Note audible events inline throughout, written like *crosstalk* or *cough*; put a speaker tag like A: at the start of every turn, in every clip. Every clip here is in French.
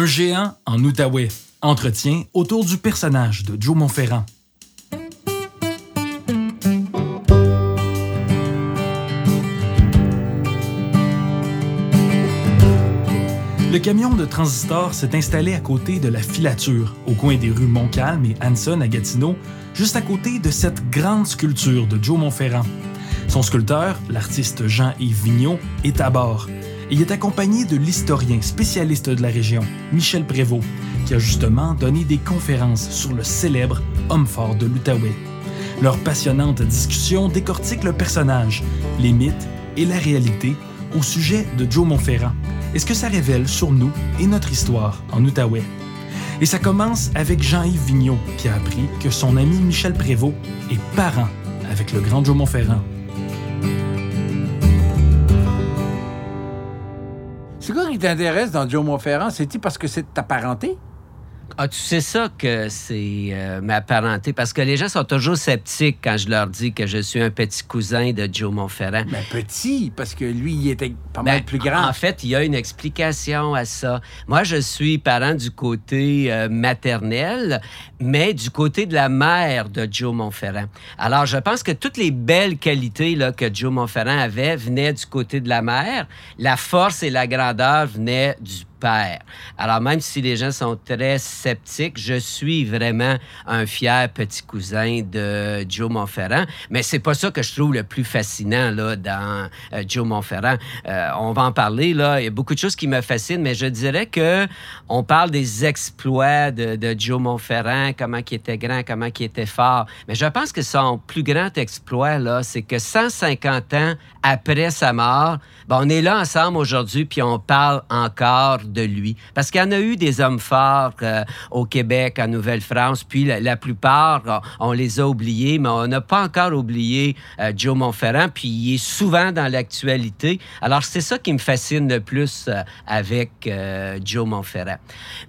A: Un géant en Outaouais. Entretien autour du personnage de Joe Montferrand. Le camion de Transistor s'est installé à côté de la filature, au coin des rues Montcalm et Hanson à Gatineau, juste à côté de cette grande sculpture de Joe Montferrand. Son sculpteur, l'artiste Jean-Yves Vigneault, est à bord. Il est accompagné de l'historien spécialiste de la région, Michel Prévost, qui a justement donné des conférences sur le célèbre homme fort de l'Outaouais. Leur passionnante discussion décortique le personnage, les mythes et la réalité au sujet de Joe Montferrand et ce que ça révèle sur nous et notre histoire en Outaouais? Et ça commence avec Jean-Yves Vigneault, qui a appris que son ami Michel Prévost est parent avec le grand Joe Montferrand.
B: C'est quoi qui t'intéresse dans Joe Montferrand? C'est-tu parce que c'est ta parenté?
C: Ah, tu sais ça que c'est euh, ma parenté, parce que les gens sont toujours sceptiques quand je leur dis que je suis un petit cousin de Joe Montferrand.
B: Mais petit, parce que lui, il était pas mal
C: Ben,
B: plus grand.
C: En fait, il y a une explication à ça. Moi, je suis parent du côté euh, maternel, mais du côté de la mère de Joe Montferrand. Alors, je pense que toutes les belles qualités là, que Joe Montferrand avait venaient du côté de la mère. La force et la grandeur venaient du Alors, même si les gens sont très sceptiques, je suis vraiment un fier petit cousin de Joe Montferrand. Mais c'est pas ça que je trouve le plus fascinant là, dans euh, Joe Montferrand. Euh, on va en parler, là. Il y a beaucoup de choses qui me fascinent, mais je dirais que on parle des exploits de, Joe Montferrand, comment il était grand, comment il était fort. Mais je pense que son plus grand exploit, c'est que 150 ans après sa mort, ben, on est là ensemble aujourd'hui, puis on parle encore de lui. Parce qu'il y en a eu des hommes forts euh, au Québec, en Nouvelle-France, puis la, plupart, euh, on les a oubliés, mais on n'a pas encore oublié euh, Joe Montferrand, puis il est souvent dans l'actualité. Alors, c'est ça qui me fascine le plus avec Joe Montferrand.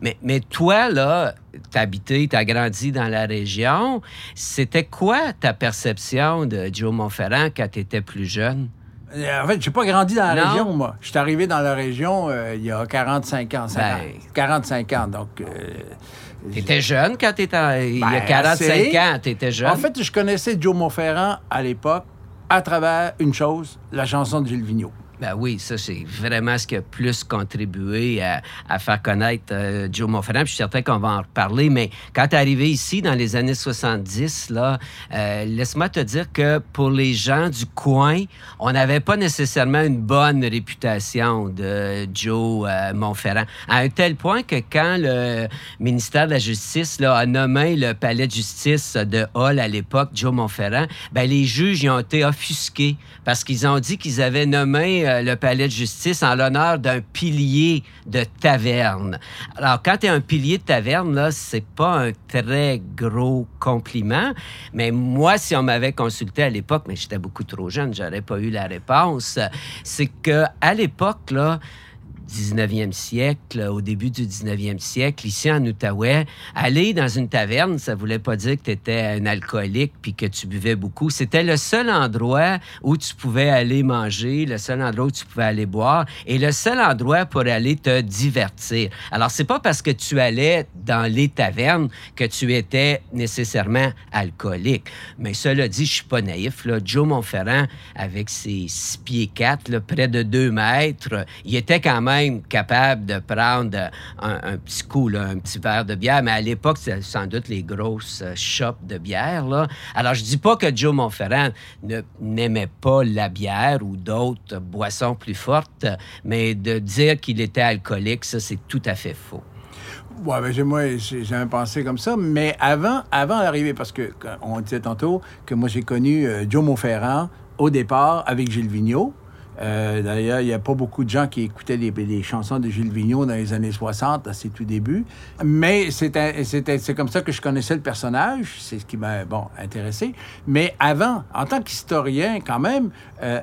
C: Mais, mais toi, là, t'as habité, t'as grandi dans la région. C'était quoi ta perception de Joe Montferrand quand t'étais plus jeune?
B: Euh, En fait, j'ai pas grandi dans la
C: Non?
B: région, moi. Je suis arrivé dans la région euh, il y a 45 ans. 50,
C: Ben.
B: 45 ans, donc... euh,
C: T'étais jeune quand t'étais... Il y a
B: Ben,
C: 45
B: assez.
C: ans, t'étais jeune.
B: En fait, je connaissais Joe Montferrand à l'époque à travers une chose, la chanson de Gilles Vigneault.
C: Ben oui, ça, c'est vraiment ce qui a plus contribué à, faire connaître euh, Joe Montferrand. Je suis certain qu'on va en reparler. Mais quand tu es arrivé ici dans les années 70, là, euh, laisse-moi te dire que pour les gens du coin, on n'avait pas nécessairement une bonne réputation de Joe euh, Montferrand. À un tel point que quand le ministère de la Justice a nommé le palais de justice de Hall à l'époque, Joe Montferrand, ben, les juges y ont été offusqués parce qu'ils ont dit qu'ils avaient nommé le palais de justice en l'honneur d'un pilier de taverne. Alors, quand tu es un pilier de taverne, là, c'est pas un très gros compliment. Mais moi, si on m'avait consulté à l'époque, mais j'étais beaucoup trop jeune, j'aurais pas eu la réponse, c'est que à l'époque, là, 19e siècle, au début du 19e siècle, ici en Outaouais, aller dans une taverne, ça voulait pas dire que tu étais un alcoolique puis que tu buvais beaucoup. C'était le seul endroit où tu pouvais aller manger, le seul endroit où tu pouvais aller boire et le seul endroit pour aller te divertir. Alors, c'est pas parce que tu allais dans les tavernes que tu étais nécessairement alcoolique. Mais cela dit, je suis pas naïf. Joe Montferrand, avec ses 6 pieds 4, là, près de 2 mètres, il était quand même capable de prendre un, petit coup, un petit verre de bière. Mais à l'époque, c'était sans doute les grosses euh, shops de bière. Alors, je dis pas que Joe Montferrand ne- n'aimait pas la bière ou d'autres boissons plus fortes, mais de dire qu'il était alcoolique, ça, c'est tout à fait faux.
B: Ouais, ben, moi, j'ai jamais pensé comme ça. Mais avant, avant d'arriver, parce que on disait tantôt que moi, j'ai connu euh, Joe Montferrand au départ avec Gilles Vigneault. Euh, D'ailleurs, il n'y a pas beaucoup de gens qui écoutaient les, chansons de Gilles Vigneault dans les années 60, à ses tout débuts. Mais c'est comme ça que je connaissais le personnage. C'est ce qui m'a, bon, intéressé. Mais avant, en tant qu'historien, quand même, euh,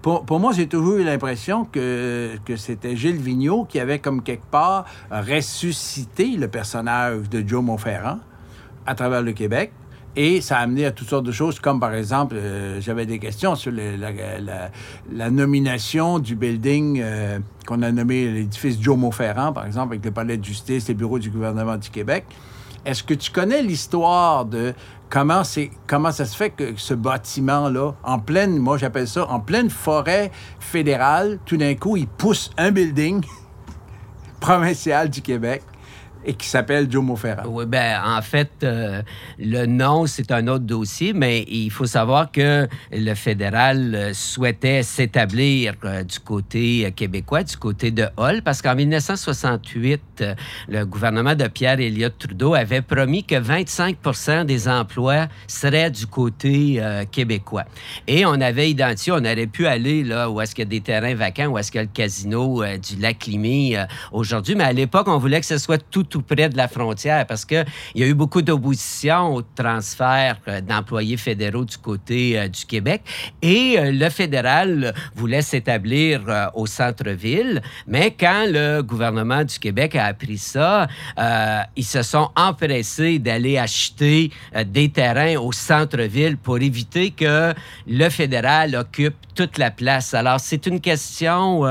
B: pour, pour moi, j'ai toujours eu l'impression que, que c'était Gilles Vigneault qui avait, comme quelque part, ressuscité le personnage de Joe Montferrand à travers le Québec. Et ça a amené à toutes sortes de choses, comme par exemple, euh, j'avais des questions sur la, nomination du building euh, qu'on a nommé l'édifice Joe Montferrand, par exemple, avec le palais de justice, les bureaux du gouvernement du Québec. Est-ce que tu connais l'histoire de comment, comment ça se fait que ce bâtiment-là, en pleine, moi j'appelle ça, en pleine forêt fédérale, tout d'un coup, il pousse un building *laughs* provincial du Québec? Et qui s'appelle Joe Ferrand.
C: Oui, ben en fait, euh, le nom, c'est un autre dossier, mais il faut savoir que le fédéral euh, souhaitait s'établir euh, du côté québécois, du côté de Hall, parce qu'en 1968, le gouvernement de Pierre Elliott Trudeau avait promis que 25% des emplois seraient du côté québécois. Et on avait identifié, on aurait pu aller là où est-ce qu'il y a des terrains vacants, où est-ce qu'il y a le casino du lac Limay aujourd'hui, mais à l'époque, on voulait que ce soit tout tout près de la frontière parce qu'il y a eu beaucoup d'opposition au transfert euh, d'employés fédéraux du côté euh, du Québec. Et euh, le fédéral voulait s'établir au centre-ville, mais quand le gouvernement du Québec a appris ça, ils se sont empressés d'aller acheter des terrains au centre-ville pour éviter que le fédéral occupe toute la place. Alors, c'est une question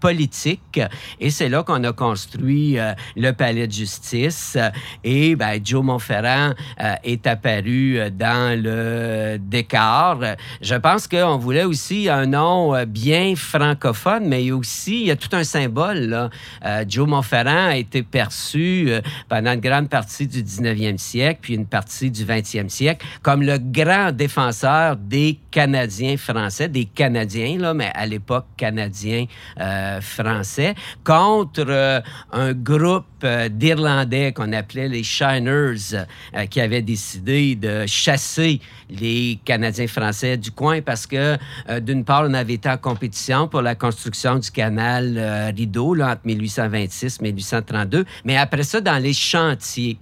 C: politique et c'est là qu'on a construit le palais de justice. Et ben, Joe Montferrand euh, est apparu euh, dans le décor. Je pense qu'on voulait aussi un nom euh, bien francophone, mais aussi, il y a tout un symbole. Joe Montferrand a été perçu pendant une grande partie du 19e siècle, puis une partie du 20e siècle, comme le grand défenseur des Canadiens français, des Canadiens, là, mais à l'époque Canadiens français, contre un groupe d'Irlandais qu'on appelait les Shiners, euh, qui avaient décidé de chasser les Canadiens français du coin parce que, euh, d'une part, on avait été en compétition pour la construction du canal euh, Rideau là, entre 1826 et 1832, mais après ça, dans les chantiers.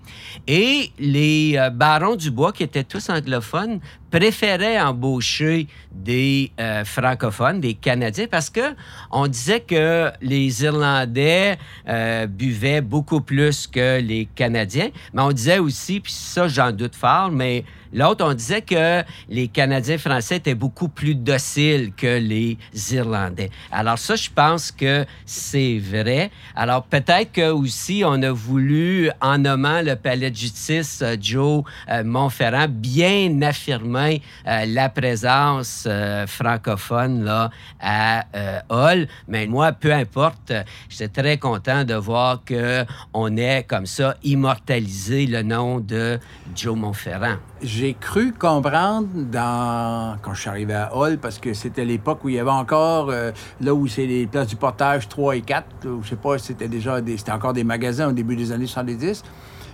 C: Et les barons du bois, qui étaient tous anglophones, préférait embaucher des euh, francophones, des Canadiens, parce que on disait que les Irlandais euh, buvaient beaucoup plus que les Canadiens, mais on disait aussi, puis ça j'en doute fort, mais L'autre, on disait que les Canadiens français étaient beaucoup plus dociles que les Irlandais. Alors ça, je pense que c'est vrai. Alors peut-être que aussi on a voulu, en nommant le palais de justice euh, Joe euh, Montferrand, bien affirmer euh, la présence francophone là à Hall. Mais moi, peu importe, j'étais très content de voir que on ait comme ça immortalisé le nom de Joe Montferrand
B: j'ai cru comprendre dans quand je suis arrivé à Hall, parce que c'était l'époque où il y avait encore, euh, là où c'est les places du portage 3 et 4, je sais pas, c'était déjà des, c'était encore des magasins au début des années 70,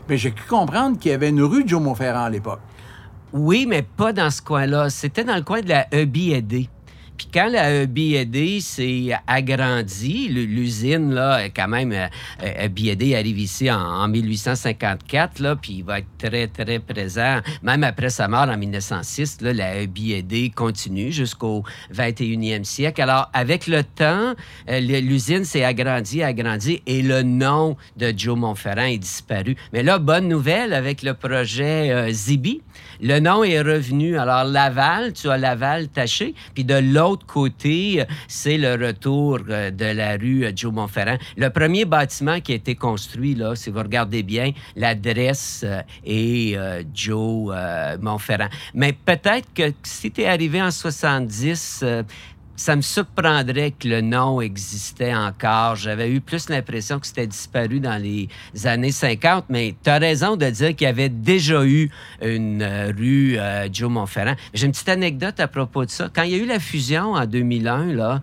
B: mais j'ai cru comprendre qu'il y avait une rue de Joe Montferrand à l'époque.
C: Oui, mais pas dans ce coin-là. C'était dans le coin de la EBID. Puis quand la EBID s'est agrandie, l'usine, là, quand même, EBID euh, arrive ici en, 1854, là, puis il va être très, très présent. Même après sa mort en 1906, là, la EBID continue jusqu'au 21e siècle. Alors, avec le temps, euh, l'usine s'est agrandie, agrandie, et le nom de Joe Montferrand est disparu. Mais là, bonne nouvelle, avec le projet euh, Zibi, le nom est revenu. Alors, Laval, tu as Laval taché, puis de l'autre côté, c'est le retour euh, de la rue euh, Joe Montferrand. Le premier bâtiment qui a été construit, là, si vous regardez bien, l'adresse euh, est Joe Montferrand. Mais peut-être que si tu es arrivé en 70, ça me surprendrait que le nom existait encore. J'avais eu plus l'impression que c'était disparu dans les années 50, mais tu as raison de dire qu'il y avait déjà eu une euh, rue euh, Joe Montferrand. J'ai une petite anecdote à propos de ça. Quand il y a eu la fusion en 2001, là,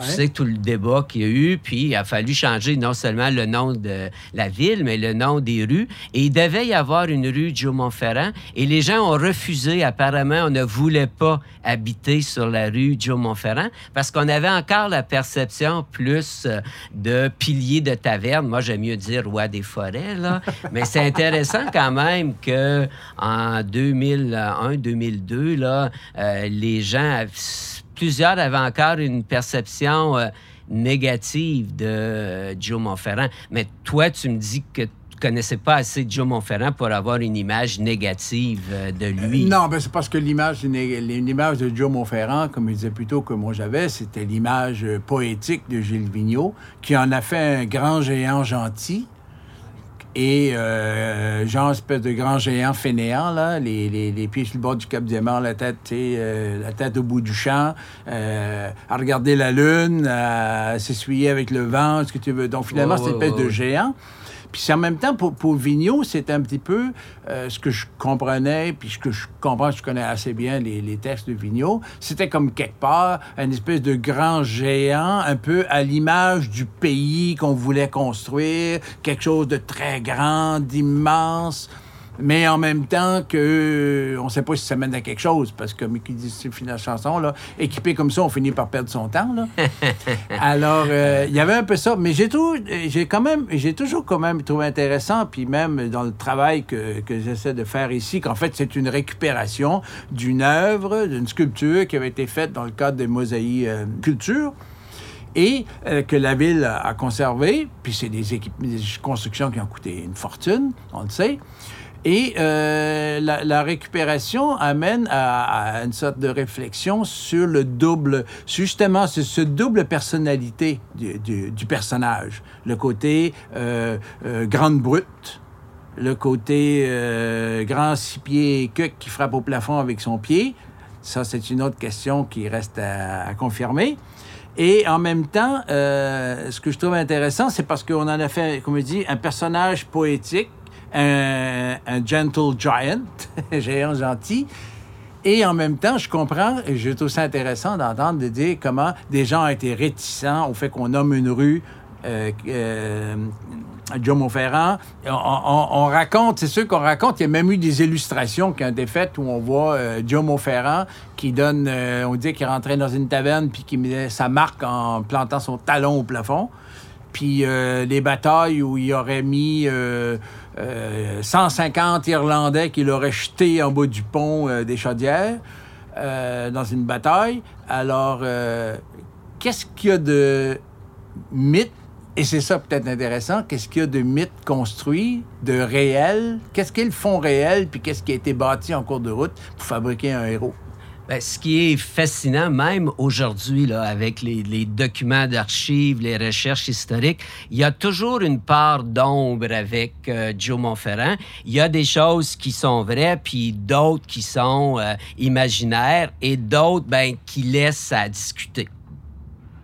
C: tu sais tout le débat qu'il y a eu, puis il a fallu changer non seulement le nom de la ville, mais le nom des rues. Et il devait y avoir une rue Joe Montferrand. Et les gens ont refusé. Apparemment, on ne voulait pas habiter sur la rue Joe Montferrand parce qu'on avait encore la perception plus euh, de pilier de taverne. Moi, j'aime mieux dire roi des forêts, là. *laughs* mais c'est intéressant quand même que en 2001-2002, là, euh, les gens plusieurs avaient encore une perception euh, négative de euh, Joe Montferrand. Mais toi, tu me dis que connaissais pas assez Joe Montferrand pour avoir une image négative euh, de lui.
B: non, ben c'est parce que l'image, l'image de Joe Montferrand, comme il disait plutôt que moi j'avais, c'était l'image poétique de Gilles Vigneault, qui en a fait un grand géant gentil. Et euh, genre, espèce de grand géant fainéant, là, les, les, les, pieds sur le bord du Cap Diamant, la tête, euh, la tête au bout du champ, euh, à regarder la lune, à s'essuyer avec le vent, ce que tu veux. Donc, finalement, c'est une espèce de géant. Puis en même temps, pour, pour Vigneault, c'est un petit peu euh, ce que je comprenais, puis ce que je comprends, je connais assez bien les, textes de Vigneault. C'était comme quelque part une espèce de grand géant, un peu à l'image du pays qu'on voulait construire, quelque chose de très grand, d'immense mais en même temps que on ne sait pas si ça mène à quelque chose parce que comme dit c'est la chanson là. Équipé comme ça on finit par perdre son temps là. *laughs* Alors euh, il y avait un peu ça mais j'ai tout j'ai quand même j'ai toujours quand même trouvé intéressant puis même dans le travail que, que j'essaie de faire ici qu'en fait c'est une récupération d'une œuvre d'une sculpture qui avait été faite dans le cadre des mosaïques euh, culture et euh, que la ville a conservé, puis c'est des, des constructions qui ont coûté une fortune, on le sait. Et euh, la, récupération amène à, une sorte de réflexion sur le double, justement, sur ce double personnalité du, personnage. Le côté euh, euh, grande brute, le côté grand six pieds que qui frappe au plafond avec son pied. Ça, c'est une autre question qui reste à, confirmer. Et en même temps, ce que je trouve intéressant, c'est parce qu'on en a fait, comme je dis, un personnage poétique un, gentle giant, *laughs* géant gentil. Et en même temps, je comprends, et je trouve ça intéressant d'entendre de dire comment des gens ont été réticents au fait qu'on nomme une rue euh, euh, Joe Montferrand. On, raconte, c'est sûr qu'on raconte, il y a même eu des illustrations qui ont été faites où on voit euh, Joe Montferrand qui donne, on dit qu'il rentrait dans une taverne puis qui met sa marque en plantant son talon au plafond. Puis les batailles où il aurait mis 150 euh, Irlandais qui l'auraient jeté en bas du pont euh, des Chaudières euh, dans une bataille. Alors, qu'est-ce qu'il y a de mythe et c'est ça peut-être intéressant. Qu'est-ce qu'il y a de mythe construit, de réel? Qu'est-ce qu'est le fond réel, puis qu'est-ce qui a été bâti en cours de route pour fabriquer un héros?
C: Ben, ce qui est fascinant, même aujourd'hui, avec les, documents d'archives, les recherches historiques, il y a toujours une part d'ombre avec euh, Joe Montferrand. Il y a des choses qui sont vraies, puis d'autres qui sont euh, imaginaires, et d'autres ben, qui laissent à discuter.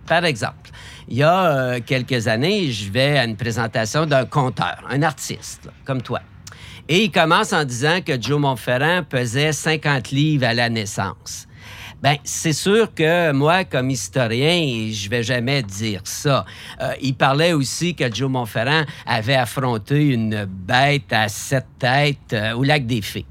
C: Par exemple, il y a euh, quelques années, je vais à une présentation d'un conteur, un artiste, comme toi. Et il commence en disant que Joe Montferrand pesait 50 livres à la naissance. Ben, c'est sûr que moi, comme historien, je vais jamais dire ça. Euh, il parlait aussi que Joe Montferrand avait affronté une bête à sept têtes euh, au lac des Fées.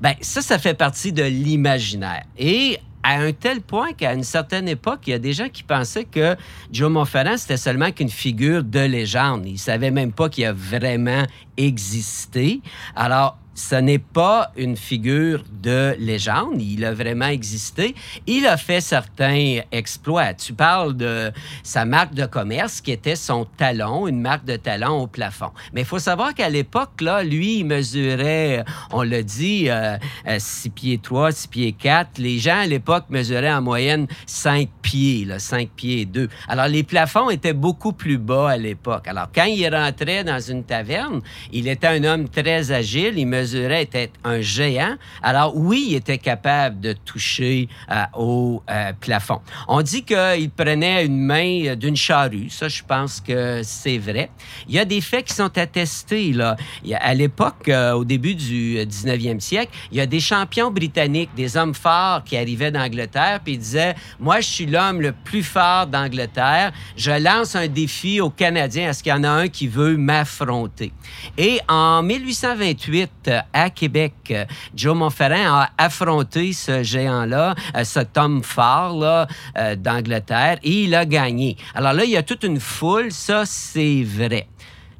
C: Ben, ça, ça fait partie de l'imaginaire. Et à un tel point qu'à une certaine époque, il y a des gens qui pensaient que Joe Montferrand, c'était seulement qu'une figure de légende. Ils ne savaient même pas qu'il a vraiment existé. Alors, ce n'est pas une figure de légende. Il a vraiment existé. Il a fait certains exploits. Tu parles de sa marque de commerce qui était son talon, une marque de talon au plafond. Mais il faut savoir qu'à l'époque, là, lui, il mesurait, on l'a dit, 6 euh, euh, pieds 3, 6 pieds 4. Les gens à l'époque mesuraient en moyenne 5 pieds, là, 5 pieds 2. Alors, les plafonds étaient beaucoup plus bas à l'époque. Alors, quand il rentrait dans une taverne, il était un homme très agile. Il mesurait était un géant. Alors oui, il était capable de toucher euh, au euh, plafond. On dit qu'il prenait une main d'une charrue. Ça, je pense que c'est vrai. Il y a des faits qui sont attestés. Là. à l'époque, euh, au début du 19e siècle, il y a des champions britanniques, des hommes forts qui arrivaient d'Angleterre, puis ils disaient, moi, je suis l'homme le plus fort d'Angleterre. Je lance un défi aux Canadiens. Est-ce qu'il y en a un qui veut m'affronter? Et en 1828, à Québec. Joe Montferrand a affronté ce géant-là, euh, ce Tom fort euh, d'Angleterre, et il a gagné. Alors là, il y a toute une foule, ça c'est vrai.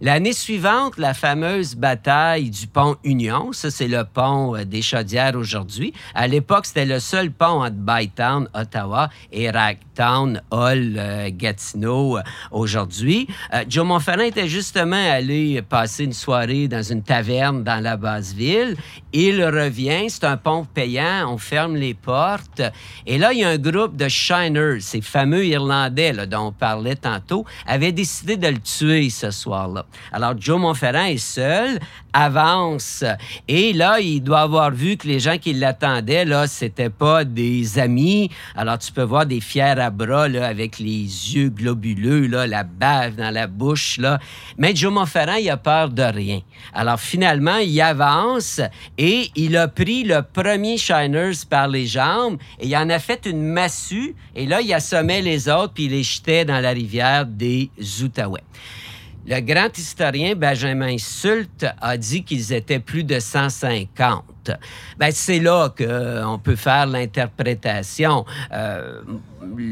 C: L'année suivante, la fameuse bataille du pont Union, ça c'est le pont euh, des Chaudières aujourd'hui. À l'époque, c'était le seul pont entre Bytown, Ottawa, et Ragtown, Hull, euh, Gatineau euh, aujourd'hui. Joe Montferrand était justement allé passer une soirée dans une taverne dans la basse ville. Il revient, c'est un pont payant, on ferme les portes. Et là, il y a un groupe de shiners, ces fameux Irlandais dont on parlait tantôt, avaient décidé de le tuer ce soir-là. Alors, Joe Montferrand est seul, avance, et là, il doit avoir vu que les gens qui l'attendaient, là, c'était pas des amis. Alors, tu peux voir des fiers à bras, là, avec les yeux globuleux, là, la bave dans la bouche, là. Mais Joe Montferrand, il a peur de rien. Alors, finalement, il avance et il a pris le premier Shiners par les jambes et il en a fait une massue. Et là, il assommait les autres puis il les jetait dans la rivière des Outaouais. Le grand historien Benjamin Sult a dit qu'ils étaient plus de 150. Ben, c'est là qu'on euh, peut faire l'interprétation. Euh,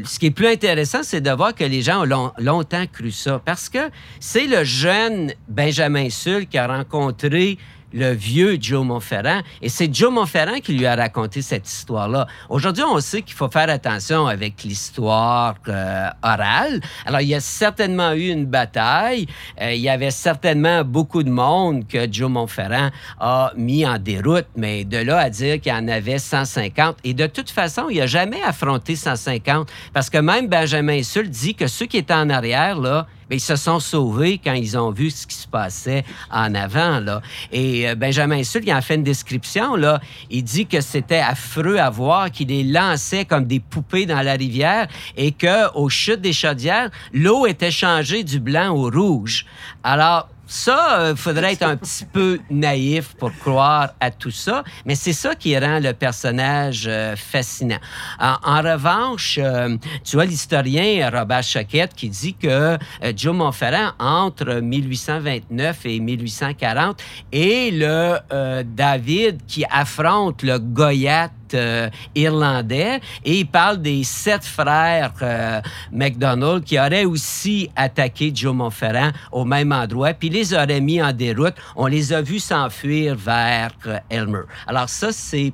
C: ce qui est plus intéressant, c'est de voir que les gens ont longtemps cru ça. Parce que c'est le jeune Benjamin Sult qui a rencontré le vieux Joe Montferrand. Et c'est Joe Montferrand qui lui a raconté cette histoire-là. Aujourd'hui, on sait qu'il faut faire attention avec l'histoire euh, orale. Alors, il y a certainement eu une bataille. Euh, il y avait certainement beaucoup de monde que Joe Montferrand a mis en déroute, mais de là à dire qu'il en avait 150. Et de toute façon, il n'a jamais affronté 150 parce que même Benjamin Sull dit que ceux qui étaient en arrière, là, ils se sont sauvés quand ils ont vu ce qui se passait en avant. Là. Et euh, Benjamin Sull, il en fait une description. Là. Il dit que c'était affreux à voir, qu'il les lançait comme des poupées dans la rivière et qu'aux chutes des chaudières, l'eau était changée du blanc au rouge. Alors, ça, il euh, faudrait être un petit peu naïf pour croire à tout ça, mais c'est ça qui rend le personnage euh, fascinant. En, revanche, euh, tu vois l'historien Robert Choquette qui dit que Joe Montferrand, entre 1829 et 1840, est le David qui affronte le Goyat euh, irlandais et il parle des sept frères euh, McDonald qui auraient aussi attaqué Joe Montferrand au même endroit, puis les auraient mis en déroute. On les a vus s'enfuir vers euh, Elmer. Alors ça, c'est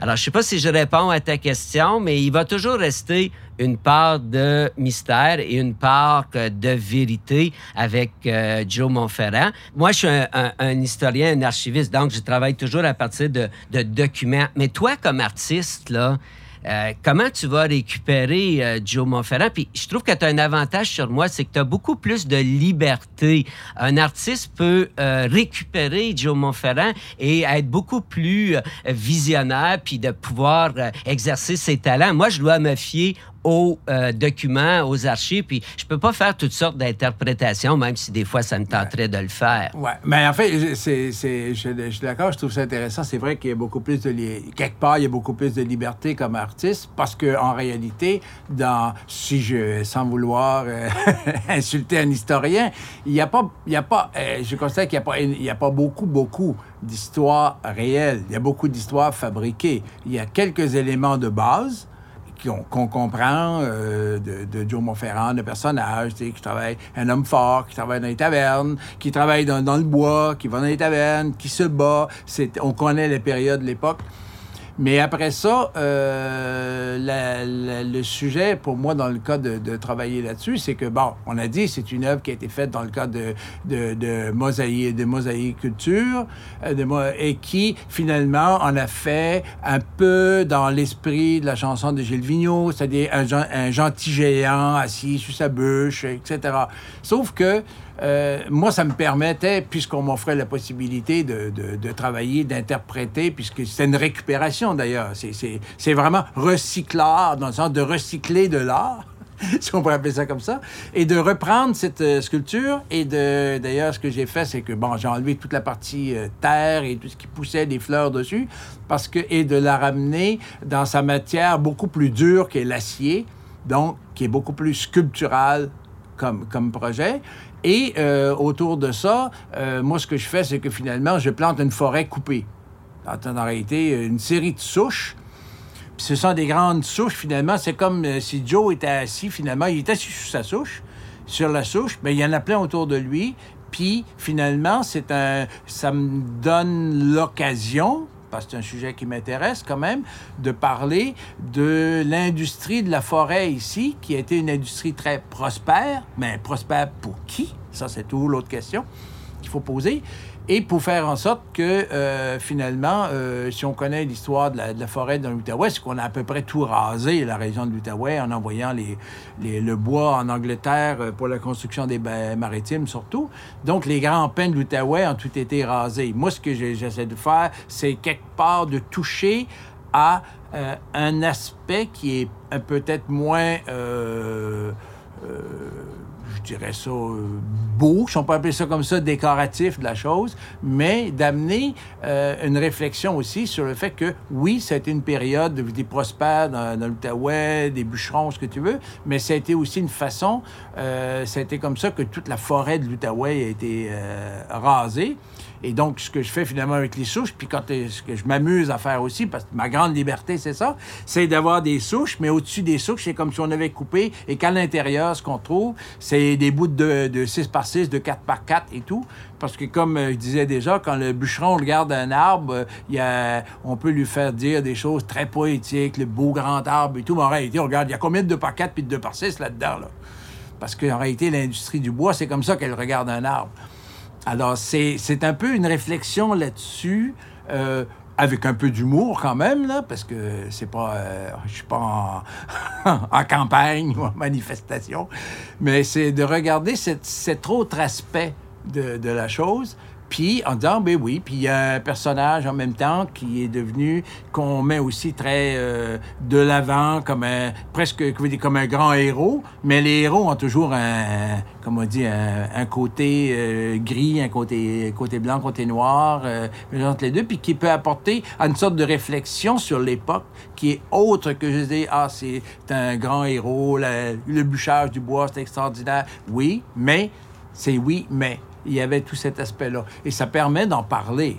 C: Alors, je sais pas si je réponds à ta question, mais il va toujours rester une part de mystère et une part de vérité avec euh, Joe Montferrand. Moi, je suis un, historien, un archiviste, donc je travaille toujours à partir de, de documents. Mais toi, comme artiste, là, euh, comment tu vas récupérer euh, Joe Montferrand? Puis je trouve que tu as un avantage sur moi, c'est que tu as beaucoup plus de liberté. Un artiste peut euh, récupérer Joe Montferrand et être beaucoup plus visionnaire, puis de pouvoir exercer ses talents. Moi, je dois me fier aux euh, documents, aux archives, puis je peux pas faire toutes sortes d'interprétations, même si des fois ça me tenterait de le faire.
B: Oui, mais en fait, c'est, je, suis d'accord, je trouve ça intéressant. C'est vrai qu'il y a beaucoup plus de... Quelque part, il y a beaucoup plus de liberté comme artiste, parce qu'en réalité, dans, si je, sans vouloir euh, *laughs* insulter un historien, il n'y a pas... Y a pas euh, je constate qu'il n'y a, a pas beaucoup, beaucoup d'histoires réelles. Il y a beaucoup d'histoires fabriquées. Il y a quelques éléments de base, qu'on comprend euh, de, Joe Montferrand, de personnage, qui travaille, un homme fort, qui travaille dans les tavernes, qui travaille dans, dans, le bois, qui va dans les tavernes, qui se bat. On connaît les périodes de l'époque. Mais après ça, euh, le sujet, pour moi, dans le cas de, travailler là-dessus, c'est que, bon, on a dit, c'est une œuvre qui a été faite dans le cadre de, de, de mosaïque, de mosaïque culture, euh, de, et qui, finalement, en a fait un peu dans l'esprit de la chanson de Gilles Vigneault, c'est-à-dire un, un gentil géant assis sur sa bûche, etc. Sauf que euh, moi, ça me permettait, puisqu'on m'offrait la possibilité de, de, travailler, d'interpréter, puisque c'est une récupération d'ailleurs. C'est vraiment recyclard, dans le sens de recycler de l'art *laughs* si on pourrait appeler ça comme ça, et de reprendre cette euh, sculpture. Et de, d'ailleurs, ce que j'ai fait, c'est que bon, j'ai enlevé toute la partie euh, terre et tout ce qui poussait des fleurs dessus, parce que et de la ramener dans sa matière beaucoup plus dure qu'est l'acier, donc qui est beaucoup plus sculptural comme, projet. Et euh, autour de ça, euh, moi, ce que je fais, c'est que finalement, je plante une forêt coupée. En, réalité, une série de souches. Puis ce sont des grandes souches, finalement. C'est comme euh, si Joe était assis, finalement. Il est assis sur sa souche. sur la souche, mais il y en a plein autour de lui. Puis finalement, c'est un, ça me donne l'occasion, parce que c'est un sujet qui m'intéresse quand même, de parler de l'industrie de la forêt ici, qui a été une industrie très prospère, mais prospère pour qui? Ça, c'est tout l'autre question qu'il faut poser et pour faire en sorte que euh, finalement, euh, si on connaît l'histoire de la, forêt dans l'Outaouais, c'est qu'on a à peu près tout rasé, la région de l'Outaouais, en envoyant les, le bois en Angleterre euh, pour la construction des maritimes surtout. Donc, les grands pins de l'Outaouais ont tout été rasés. Moi, ce que j'essaie de faire, c'est quelque part de toucher à un aspect qui est peut-être moins je dirais ça, euh, beau, si on peut appeler ça comme ça, décoratif de la chose, mais d'amener euh, une réflexion aussi sur le fait que, oui, ça a été une période des prospères dans, l'Outaouais, des bûcherons, ce que tu veux, mais ça a été aussi une façon, euh, ça a été comme ça que toute la forêt de l'Outaouais a été rasée. Et donc, ce que je fais finalement avec les souches, puis quand ce que je m'amuse à faire aussi, parce que ma grande liberté, c'est ça, c'est d'avoir des souches, mais au-dessus des souches, c'est comme si on avait coupé, et qu'à l'intérieur, ce qu'on trouve, c'est des bouts de, de 6 par 6, de 4 par 4 et tout. Parce que, comme euh, je disais déjà, quand le bûcheron regarde un arbre, on peut lui faire dire des choses très poétiques, le beau grand arbre et tout. Mais en réalité, on regarde, il y a combien de 2 par 4 puis de 2 par 6 là-dedans, là? Parce qu'en réalité, l'industrie du bois, c'est comme ça qu'elle regarde un arbre. Alors, c'est un peu une réflexion là-dessus, euh, avec un peu d'humour quand même, là, parce que c'est pas. Euh, je suis pas en, *laughs* campagne ou en manifestation, mais c'est de regarder cet autre aspect de, de la chose puis en disant, ben oui, puis il y a un personnage en même temps qui est devenu, qu'on met aussi très euh, de l'avant, comme un, presque comme un grand héros, mais les héros ont toujours un, comme on dit, un, côté euh, gris, un côté, côté blanc, côté noir, euh, entre les deux, puis qui peut apporter une sorte de réflexion sur l'époque qui est autre que je dis, ah, c'est un grand héros, le bûchage du bois, c'est extraordinaire. Oui, mais, c'est oui, mais il y avait tout cet aspect-là. Et ça permet d'en parler.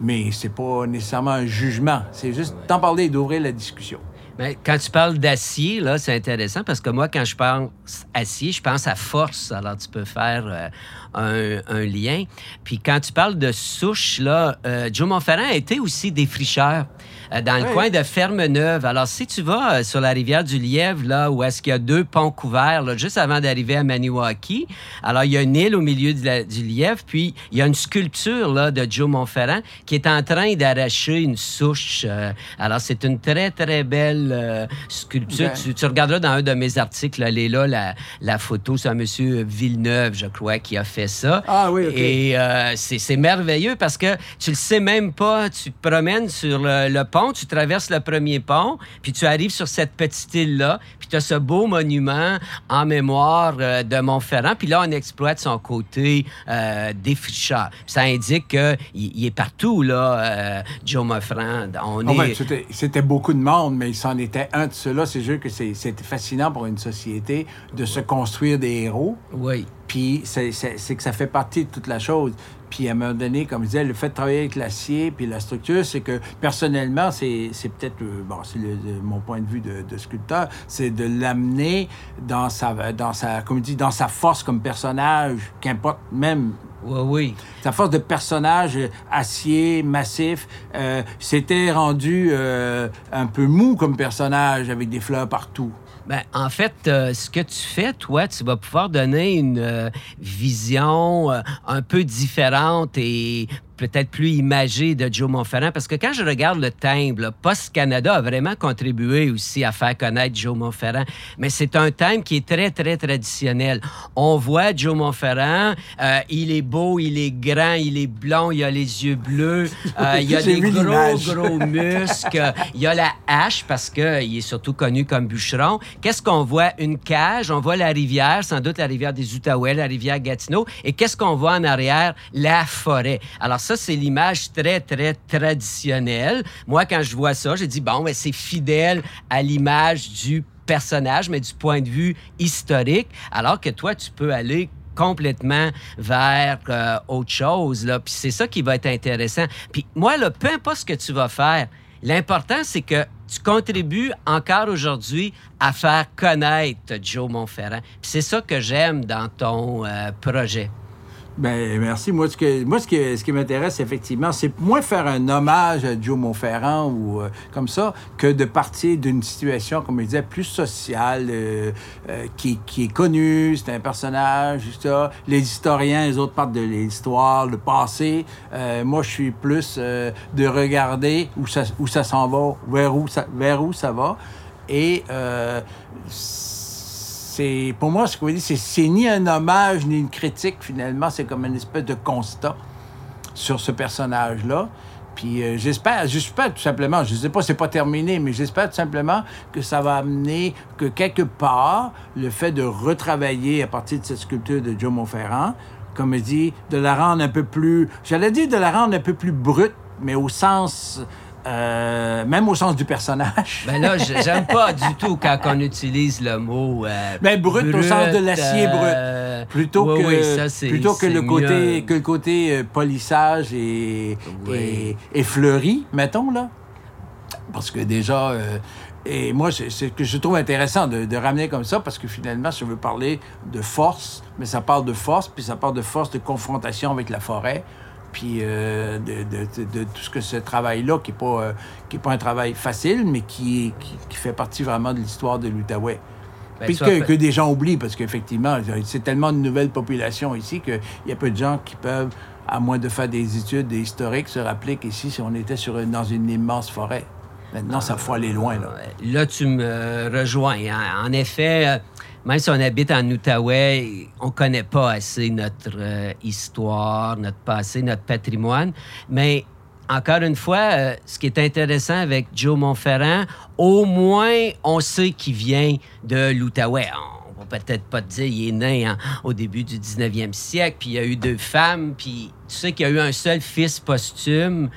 B: Mais c'est pas nécessairement un jugement. C'est juste d'en parler et d'ouvrir la discussion.
C: Mais quand tu parles d'acier, là, c'est intéressant parce que moi, quand je pense acier, je pense à force. Alors, tu peux faire euh, un, lien. Puis quand tu parles de souche, là, euh, Joe Montferrand a été aussi défricheur. Euh, dans le coin de Ferme-Neuve. Alors, si tu vas euh, sur la rivière du Lièvre, là, où est-ce qu'il y a deux ponts couverts, là, juste avant d'arriver à Maniwaki, alors il y a une île au milieu du Lièvre, puis il y a une sculpture là, de Joe Montferrand qui est en train d'arracher une souche. Euh, alors, c'est une très, très belle sculpture. Tu, regarderas dans un de mes articles, elle est là, la, la photo, c'est un monsieur Villeneuve, je crois, qui a fait ça.
B: Ah oui, OK.
C: Et c'est merveilleux parce que tu le sais même pas, tu te promènes sur le pont tu traverses le premier pont, puis tu arrives sur cette petite île-là, puis tu as ce beau monument en mémoire euh, de Montferrand, puis là, on exploite son côté euh, défricheur. Ça indique qu'il il est partout, là, euh, Joe. On
B: oh, est... C'était beaucoup de monde, mais il s'en était un de ceux-là. C'est juste que c'était fascinant pour une société de se construire des héros.
C: Oui.
B: Puis c'est que ça fait partie de toute la chose. Puis à un moment donné, comme je disais, le fait de travailler avec l'acier puis la structure, c'est que personnellement, c'est peut-être, euh, bon, c'est mon point de vue de, sculpteur, c'est de l'amener dans sa, dans sa, comme dit, dans sa force comme personnage, qu'importe même
C: oui, oui.
B: Sa force de personnage acier, massif, euh, s'était rendu euh, un peu mou comme personnage avec des fleurs partout.
C: Ben, en fait, euh, ce que tu fais, toi, tu vas pouvoir donner une euh, vision euh, un peu différente et peut-être plus imagé de Joe Montferrand, parce que quand je regarde le timbre, Post Canada a vraiment contribué aussi à faire connaître Joe Montferrand, mais c'est un timbre qui est très, très traditionnel. On voit Joe Montferrand, euh, il est beau, il est grand, il est blond, il a les yeux bleus, *laughs* euh, il a des gros, gros *laughs* muscles, il a la hache, parce qu'il est surtout connu comme bûcheron. Qu'est-ce qu'on voit? Une cage, on voit la rivière, sans doute la rivière des Outaouais, la rivière Gatineau, et qu'est-ce qu'on voit en arrière? La forêt. Alors ça, c'est l'image très, très traditionnelle. Moi, quand je vois ça, je dis, bon, mais c'est fidèle à l'image du personnage, mais du point de vue historique, alors que toi, tu peux aller complètement vers euh, autre chose. Là. Puis c'est ça qui va être intéressant. Puis moi, là, peu importe ce que tu vas faire, l'important, c'est que tu contribues encore aujourd'hui à faire connaître Joe Montferrand. C'est ça que j'aime dans ton euh, projet.
B: Ben merci. Moi, ce, que, moi, ce qui, ce qui m'intéresse, effectivement, c'est moins faire un hommage à Joe Montferrand ou euh, comme ça, que de partir d'une situation, comme je disais, plus sociale, euh, euh, qui, qui, est connue, c'est un personnage, ça. Les historiens, les autres partent de l'histoire, le passé. moi, je suis plus de regarder où ça, où ça s'en va, vers où ça, vers où ça va. Et pour moi, ce que vous dites, c'est ni un hommage ni une critique, finalement. C'est comme une espèce de constat sur ce personnage-là. Puis euh, j'espère, j'espère tout simplement, je ne sais pas, c'est pas terminé, mais j'espère tout simplement que ça va amener que quelque part, le fait de retravailler à partir de cette sculpture de Joe Montferrand, comme je dit, de la rendre un peu plus, j'allais dire de la rendre un peu plus brute, mais au sens euh, même au sens du personnage.
C: ben là, *laughs* j'aime pas du tout quand on utilise le mot. Euh,
B: ben, brut, au sens de l'acier brut. Euh, plutôt que, plutôt que le, côté, que le côté polissage et, et, fleuri, mettons, là. Parce que déjà. et moi, c'est ce que je trouve intéressant de, de, ramener comme ça, parce que finalement, je veux parler de force, mais ça parle de force, puis ça parle de force de confrontation avec la forêt puis euh, de, tout ce que ce travail-là, qui n'est pas, euh, pas un travail facile, mais qui, qui, fait partie vraiment de l'histoire de l'Outaouais. Ben, puis que, que, des gens oublient, parce qu'effectivement, c'est tellement de nouvelles populations ici qu'il y a peu de gens qui peuvent, à moins de faire des études historiques, se rappeler qu'ici, si on était sur, dans une immense forêt. Maintenant, ça faut aller loin. Là,
C: là tu me rejoins. Hein. En effet, euh, même si on habite en Outaouais, on connaît pas assez notre euh, histoire, notre passé, notre patrimoine. Mais encore une fois, euh, ce qui est intéressant avec Joe Montferrand, au moins, on sait qu'il vient de l'Outaouais. On va peut-être pas te dire qu'il est né au début du 19e siècle, puis il y a eu deux femmes, puis tu sais qu'il y a eu un seul fils posthume.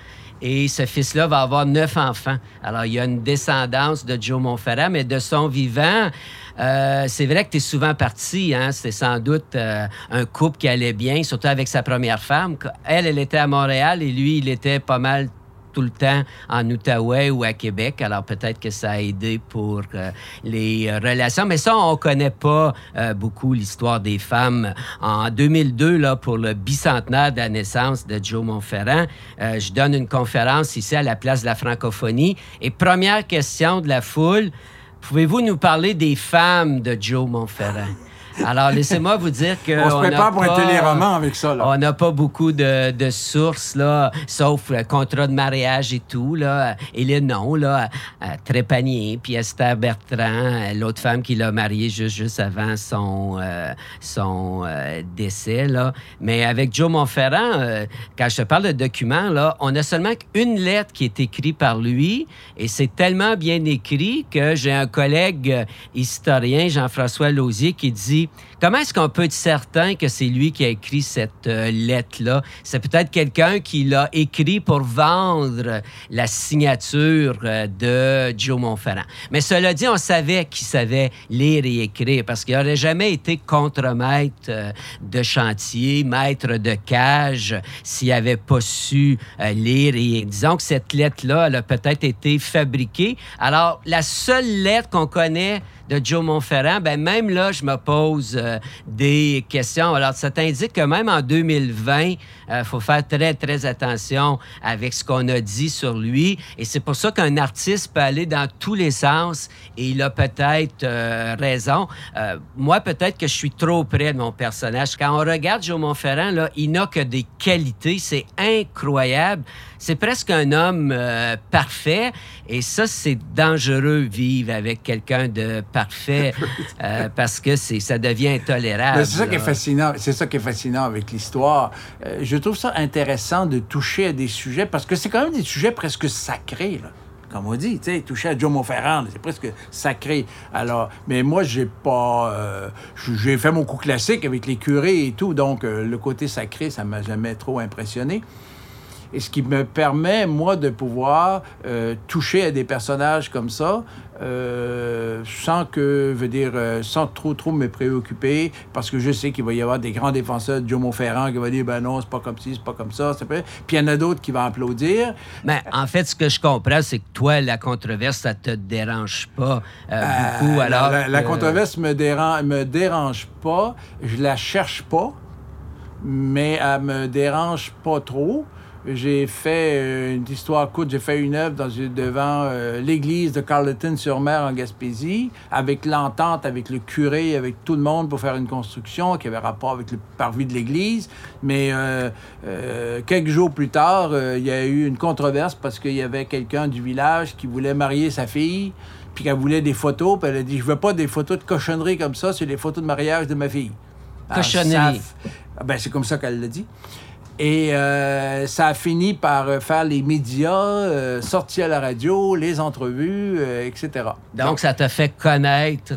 C: Et ce fils-là va avoir neuf enfants. Alors, il y a une descendance de Joe Montferrand, mais de son vivant, euh, c'est vrai que tu es souvent parti. Hein? C'était sans doute euh, un couple qui allait bien, surtout avec sa première femme. Elle, elle était à Montréal et lui, il était pas mal tout le temps en Outaouais ou à Québec. Alors peut-être que ça a aidé pour euh, les relations. Mais ça, on connaît pas beaucoup l'histoire des femmes. En 2002, là, pour le bicentenaire de la naissance de Joe Montferrand, je donne une conférence ici à la place de la francophonie. Et première question de la foule, Pouvez-vous nous parler des femmes de Joe Montferrand? Alors, laissez-moi vous dire que.
B: On se prépare pour un téléroman avec ça, là.
C: On n'a pas beaucoup de, sources, là, sauf le contrat de mariage et tout, là. Et les noms, là. Trépanier, puis Esther Bertrand, l'autre femme qui l'a marié juste, juste avant son, euh, son euh, décès, là. Mais avec Joe Montferrand, euh, quand je te parle de documents, là, on a seulement une lettre qui est écrite par lui, et c'est tellement bien écrit que j'ai un collègue historien, Jean-François Lausier, qui dit comment est-ce qu'on peut être certain que c'est lui qui a écrit cette euh, lettre-là? C'est peut-être quelqu'un qui l'a écrit pour vendre la signature euh, de Joe Montferrand. Mais cela dit, on savait qu'il savait lire et écrire parce qu'il n'aurait jamais été contremaître euh, de chantier, maître de cage, s'il n'avait pas su lire. Et disons que cette lettre-là, elle a peut-être été fabriquée. Alors, la seule lettre qu'on connaît de Joe Montferrand, ben même là, je me pose euh, des questions. Alors, ça t'indique que même en 2020, il euh, faut faire très, très attention avec ce qu'on a dit sur lui. Et c'est pour ça qu'un artiste peut aller dans tous les sens et il a peut-être euh, raison. moi, peut-être que je suis trop près de mon personnage. Quand on regarde Joe Montferrand, là, il n'a que des qualités. C'est incroyable. C'est presque un homme parfait. Et ça, c'est dangereux vivre avec quelqu'un de parfait *laughs* euh, parce que c'est, ça devient intolérable.
B: C'est ça qui est fascinant. C'est ça qui est fascinant avec l'histoire. Euh, je trouve ça intéressant de toucher à des sujets parce que c'est quand même des sujets presque sacrés. comme on dit, tu sais, toucher à Joe Montferrand, c'est presque sacré. Alors, mais moi, j'ai pas, euh, j'ai fait mon coup classique avec les curés et tout, donc le côté sacré, ça m'a jamais trop impressionné. Et ce qui me permet, moi, de pouvoir euh, toucher à des personnages comme ça, euh, sans que, veut dire, euh, sans trop, trop me préoccuper, parce que je sais qu'il va y avoir des grands défenseurs de Joe Monferrand qui vont dire, ben non, c'est pas comme ci, c'est pas comme ça. Puis il y en a d'autres qui vont applaudir.
C: Mais en fait, ce que je comprends, c'est que toi, la controverse, ça te dérange pas beaucoup. Alors
B: la, controverse me dérange, me dérange pas. Je la cherche pas mais elle me dérange pas trop. J'ai fait euh, une histoire courte, j'ai fait une œuvre dans, devant euh, l'église de Carleton-sur-Mer en Gaspésie, avec l'entente avec le curé, avec tout le monde pour faire une construction qui avait rapport avec le parvis de l'église. Mais euh, quelques jours plus tard, il y a eu une controverse parce qu'il y avait quelqu'un du village qui voulait marier sa fille, puis qu'elle voulait des photos, puis elle a dit Je veux pas des photos de cochonnerie comme ça, c'est les photos de mariage de ma fille.
C: Cochonnerie.
B: Ah, ben, c'est comme ça qu'elle l'a dit. Et euh, ça a fini par euh, faire les médias, euh, sortir à la radio, les entrevues, etc.
C: Donc, ça t'a fait connaître.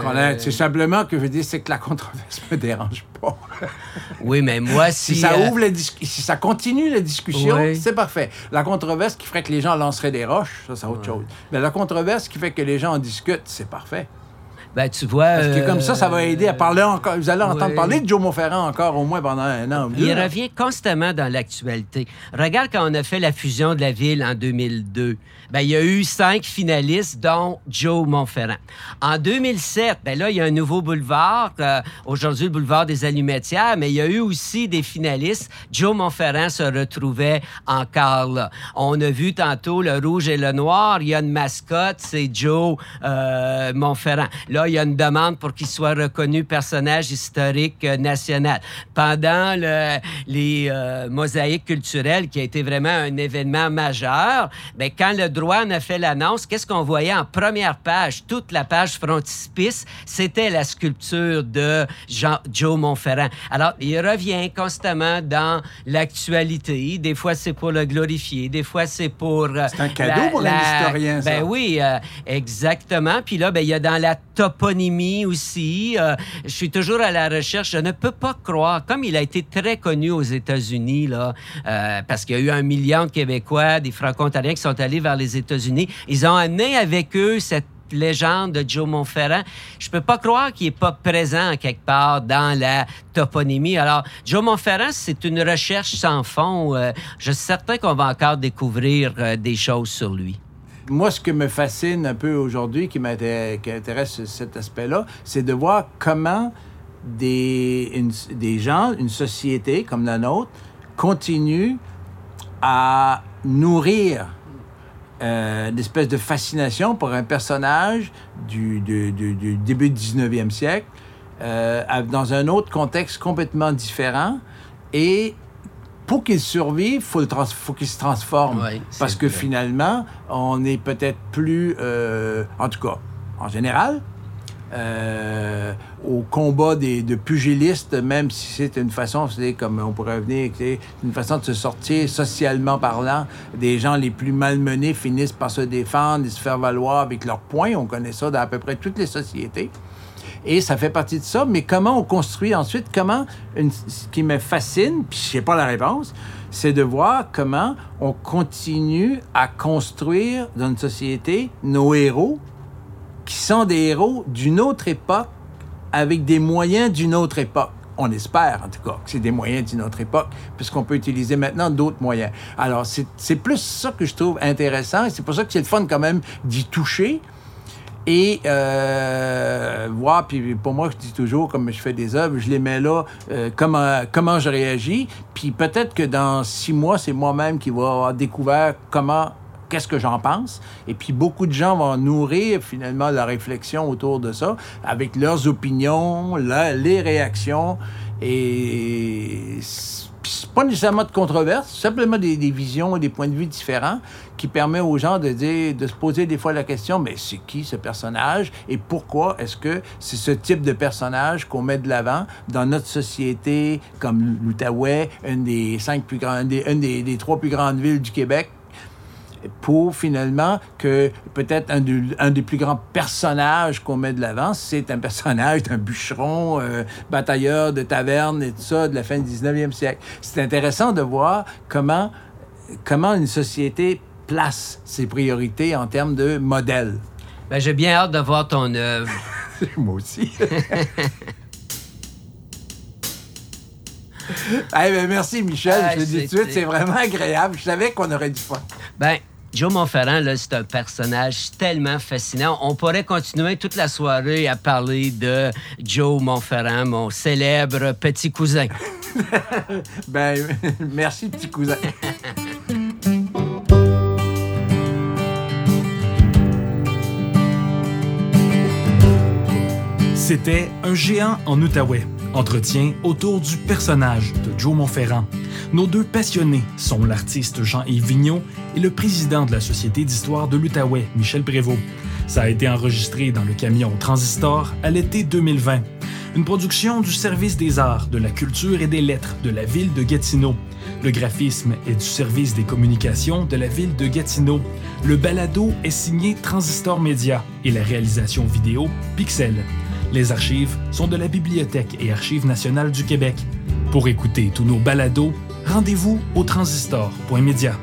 B: connaître. C'est simplement que je veux dire, c'est que la controverse me dérange pas. *laughs*
C: oui, mais moi, si.
B: si ça ouvre la si ça continue la discussion, c'est parfait. La controverse qui ferait que les gens lanceraient des roches, ça, c'est autre chose. Mais la controverse qui fait que les gens en discutent, c'est parfait.
C: Ben, tu vois.
B: Parce que comme ça, ça va aider à parler encore. Vous allez entendre parler de Joe Monferrand encore au moins pendant un an ou deux.
C: Il revient constamment dans l'actualité. Regarde quand on a fait la fusion de la ville en 2002. Ben, il y a eu cinq finalistes, dont Joe Monferrand. En 2007, ben là, il y a un nouveau boulevard. Euh, aujourd'hui, le boulevard des Allumetières, mais il y a eu aussi des finalistes. Joe Monferrand se retrouvait encore là. On a vu tantôt le rouge et le noir. Il y a une mascotte, c'est Joe euh, Monferrand. Là, il y a une demande pour qu'il soit reconnu personnage historique euh, national. Pendant les euh, mosaïques culturelles, qui a été vraiment un événement majeur, bien, quand le droit en a fait l'annonce, qu'est-ce qu'on voyait en première page, toute la page frontispice, c'était la sculpture de Jean, Joe Montferrand. Alors, il revient constamment dans l'actualité. Des fois, c'est pour le glorifier, des fois, c'est pour...
B: Euh, c'est un cadeau pour l'historien,
C: ça. Ben oui, exactement. Puis là, ben, il y a dans la toponymie aussi. Euh, je suis toujours à la recherche. Je ne peux pas croire, comme il a été très connu aux États-Unis, là, euh, parce qu'il y a eu un million de Québécois, des Franco-Ontariens qui sont allés vers les États-Unis. Ils ont amené avec eux cette légende de Joe Montferrand. Je peux pas croire qu'il est pas présent quelque part dans la toponymie. Alors, Joe Montferrand, c'est une recherche sans fond. Euh, je suis certain qu'on va encore découvrir des choses sur lui
B: moi, ce qui me fascine un peu aujourd'hui, qui m'intéresse cet aspect-là, c'est de voir comment des, des gens, une société comme la nôtre, continue à nourrir euh, une espèce de fascination pour un personnage du, début du 19e siècle, euh, dans un autre contexte complètement différent, et pour qu'il survive, il faut, faut qu'il se transforme. parce que finalement, on est peut-être plus, euh, en tout cas, en général, euh, au combat des, de pugilistes, même si c'est une façon, c'est comme on pourrait venir, c'est une façon de se sortir socialement parlant. Des gens les plus malmenés finissent par se défendre et se faire valoir avec leurs poings. On connaît ça dans à peu près toutes les sociétés. Et ça fait partie de ça. Mais comment on construit ensuite, comment, ce qui me fascine, puis je n'ai pas la réponse, c'est de voir comment on continue à construire dans une société nos héros, qui sont des héros d'une autre époque, avec des moyens d'une autre époque. On espère, en tout cas, que c'est des moyens d'une autre époque, puisqu'on peut utiliser maintenant d'autres moyens. Alors, c'est plus ça que je trouve intéressant, et c'est pour ça que c'est le fun quand même d'y toucher, et euh, voir, puis pour moi, je dis toujours, comme je fais des œuvres, je les mets là, euh, comment, comment je réagis. Puis peut-être que dans six mois, c'est moi-même qui va avoir découvert comment, qu'est-ce que j'en pense. Et puis beaucoup de gens vont nourrir finalement la réflexion autour de ça, avec leurs opinions, les réactions. Et pas nécessairement de controverse, simplement des, visions et des points de vue différents qui permet aux gens de se poser des fois la question, mais c'est qui ce personnage et pourquoi est-ce que c'est ce type de personnage qu'on met de l'avant dans notre société comme l'Outaouais, une des cinq plus grandes, une des trois plus grandes villes du Québec, pour finalement que peut-être un, un, des plus grands personnages qu'on met de l'avant, c'est un personnage d'un bûcheron, euh, batailleur de taverne et tout ça de la fin du 19e siècle. C'est intéressant de voir comment comment une société place ses priorités en termes de modèle.
C: Ben, J'ai bien hâte de voir ton œuvre. *laughs*
B: Moi aussi. *laughs* Eh ben, merci, Michel.
C: Ah,
B: je te dis tout de suite, c'est vraiment agréable. Je savais qu'on aurait du fun.
C: Ben, Joe Montferrand, là, c'est un personnage tellement fascinant. On pourrait continuer toute la soirée à parler de Joe Montferrand, mon célèbre petit cousin. *laughs*
B: Ben, *laughs* merci, petit cousin.
A: C'était Un géant en Outaouais. Entretien autour du personnage de Joe Montferrand. Nos deux passionnés sont l'artiste Jean-Yves Vigneault et le président de la Société d'histoire de l'Outaouais, Michel Prévost. Ça a été enregistré dans le camion Transistor à l'été 2020. Une production du Service des arts, de la culture et des lettres de la ville de Gatineau. Le graphisme est du service des communications de la ville de Gatineau. Le balado est signé Transistor Média et la réalisation vidéo Pixel. Les archives sont de la Bibliothèque et Archives nationales du Québec. Pour écouter tous nos balados, rendez-vous au transistor.media.